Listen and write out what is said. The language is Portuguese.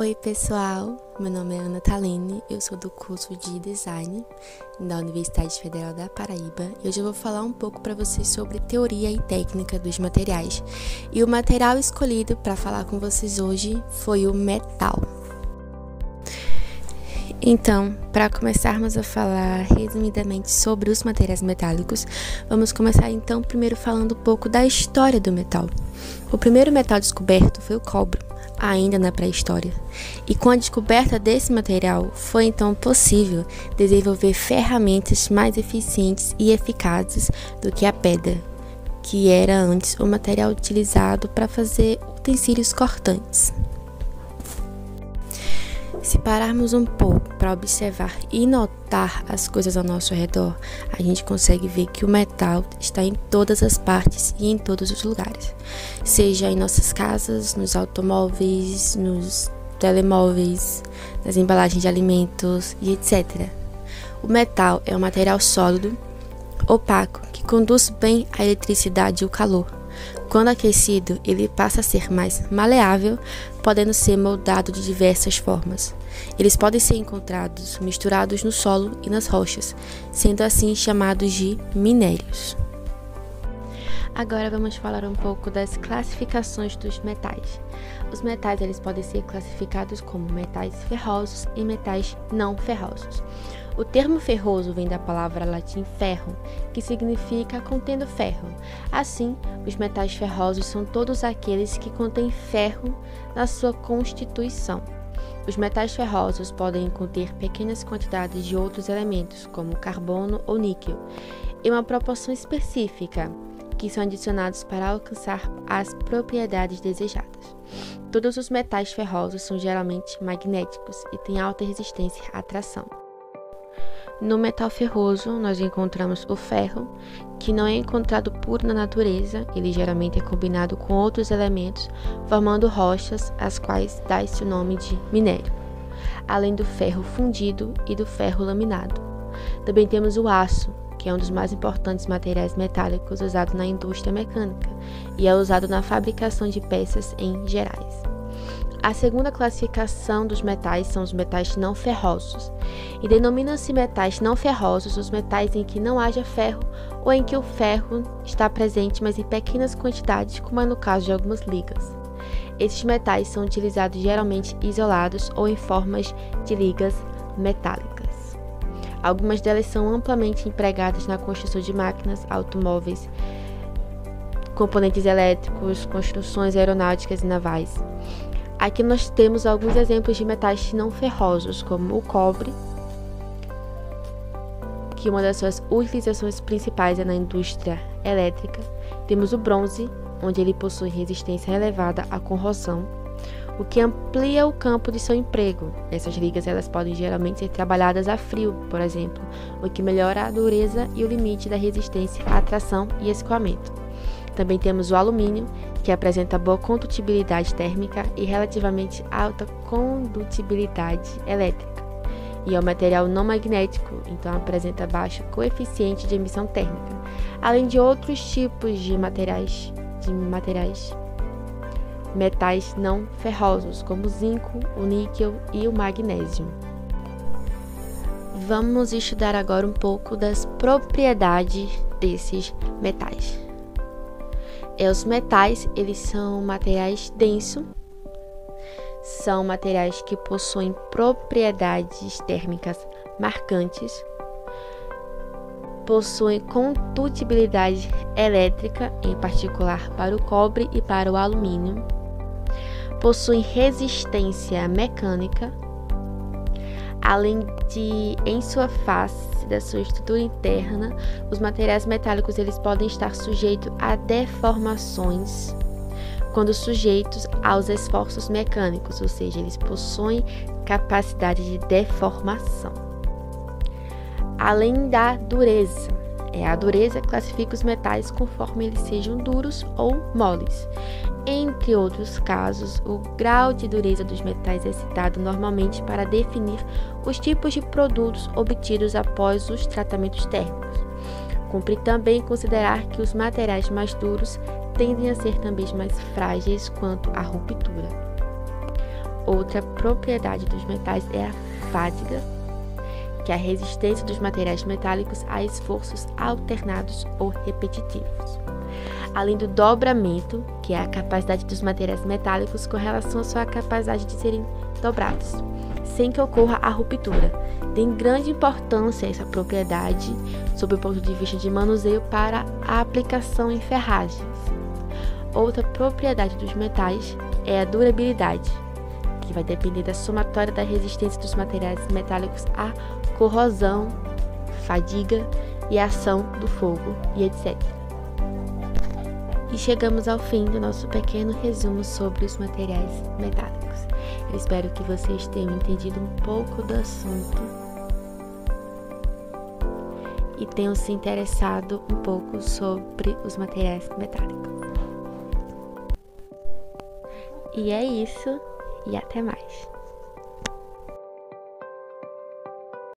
Oi, pessoal. Meu nome é Ana Taline, eu sou do curso de Design da Universidade Federal da Paraíba e hoje eu vou falar um pouco para vocês sobre teoria e técnica dos materiais. E o material escolhido para falar com vocês hoje foi o metal. Então, para começarmos a falar resumidamente sobre os materiais metálicos, vamos começar então primeiro falando um pouco da história do metal. O primeiro metal descoberto foi o cobre ainda na pré-história. E com a descoberta desse material, foi então possível desenvolver ferramentas mais eficientes e eficazes do que a pedra, que era antes o material utilizado para fazer utensílios cortantes. Se pararmos um pouco para observar e notar as coisas ao nosso redor, a gente consegue ver que o metal está em todas as partes e em todos os lugares, seja em nossas casas, nos automóveis, nos telemóveis, nas embalagens de alimentos e etc. O metal é um material sólido, opaco, que conduz bem a eletricidade e o calor quando aquecido, ele passa a ser mais maleável, podendo ser moldado de diversas formas. Eles podem ser encontrados misturados no solo e nas rochas, sendo assim chamados de minérios. Agora vamos falar um pouco das classificações dos metais. Os metais eles podem ser classificados como metais ferrosos e metais não ferrosos. O termo ferroso vem da palavra latim ferro, que significa contendo ferro. Assim, os metais ferrosos são todos aqueles que contêm ferro na sua constituição. Os metais ferrosos podem conter pequenas quantidades de outros elementos, como carbono ou níquel, em uma proporção específica, que são adicionados para alcançar as propriedades desejadas. Todos os metais ferrosos são geralmente magnéticos e têm alta resistência à tração. No metal ferroso, nós encontramos o ferro, que não é encontrado puro na natureza, ele geralmente é combinado com outros elementos, formando rochas, as quais dá-se o nome de minério, além do ferro fundido e do ferro laminado. Também temos o aço, que é um dos mais importantes materiais metálicos usado na indústria mecânica e é usado na fabricação de peças em gerais. A segunda classificação dos metais são os metais não ferrosos, e denomina-se metais não ferrosos os metais em que não haja ferro ou em que o ferro está presente, mas em pequenas quantidades, como é no caso de algumas ligas. Esses metais são utilizados geralmente isolados ou em formas de ligas metálicas. Algumas delas são amplamente empregadas na construção de máquinas, automóveis, componentes elétricos, construções aeronáuticas e navais. Aqui nós temos alguns exemplos de metais não ferrosos, como o cobre, que uma das suas utilizações principais é na indústria elétrica. Temos o bronze, onde ele possui resistência elevada à corrosão, o que amplia o campo de seu emprego. Essas ligas elas podem geralmente ser trabalhadas a frio, por exemplo, o que melhora a dureza e o limite da resistência à tração e escoamento. Também temos o alumínio, que apresenta boa condutibilidade térmica e relativamente alta condutibilidade elétrica. E é um material não magnético, então apresenta baixo coeficiente de emissão térmica, além de outros tipos de materiais, de materiais metais não ferrosos, como o zinco, o níquel e o magnésio. Vamos estudar agora um pouco das propriedades desses metais. É, os metais, eles são materiais densos, são materiais que possuem propriedades térmicas marcantes, possuem condutibilidade elétrica, em particular para o cobre e para o alumínio, possuem resistência mecânica, além de em sua face da sua estrutura interna, os materiais metálicos eles podem estar sujeitos a deformações quando sujeitos aos esforços mecânicos, ou seja, eles possuem capacidade de deformação. Além da dureza, a dureza classifica os metais conforme eles sejam duros ou moles. Entre outros casos, o grau de dureza dos metais é citado normalmente para definir os tipos de produtos obtidos após os tratamentos térmicos. Cumpre também considerar que os materiais mais duros tendem a ser também mais frágeis quanto à ruptura. Outra propriedade dos metais é a fadiga, que a resistência dos materiais metálicos a esforços alternados ou repetitivos. Além do dobramento, que é a capacidade dos materiais metálicos com relação à sua capacidade de serem dobrados, sem que ocorra a ruptura. Tem grande importância essa propriedade sob o ponto de vista de manuseio para a aplicação em ferragens. Outra propriedade dos metais é a durabilidade, que vai depender da somatória da resistência dos materiais metálicos à corrosão, fadiga e ação do fogo e etc. E chegamos ao fim do nosso pequeno resumo sobre os materiais metálicos. Eu espero que vocês tenham entendido um pouco do assunto e tenham se interessado um pouco sobre os materiais metálicos. E é isso, e até mais.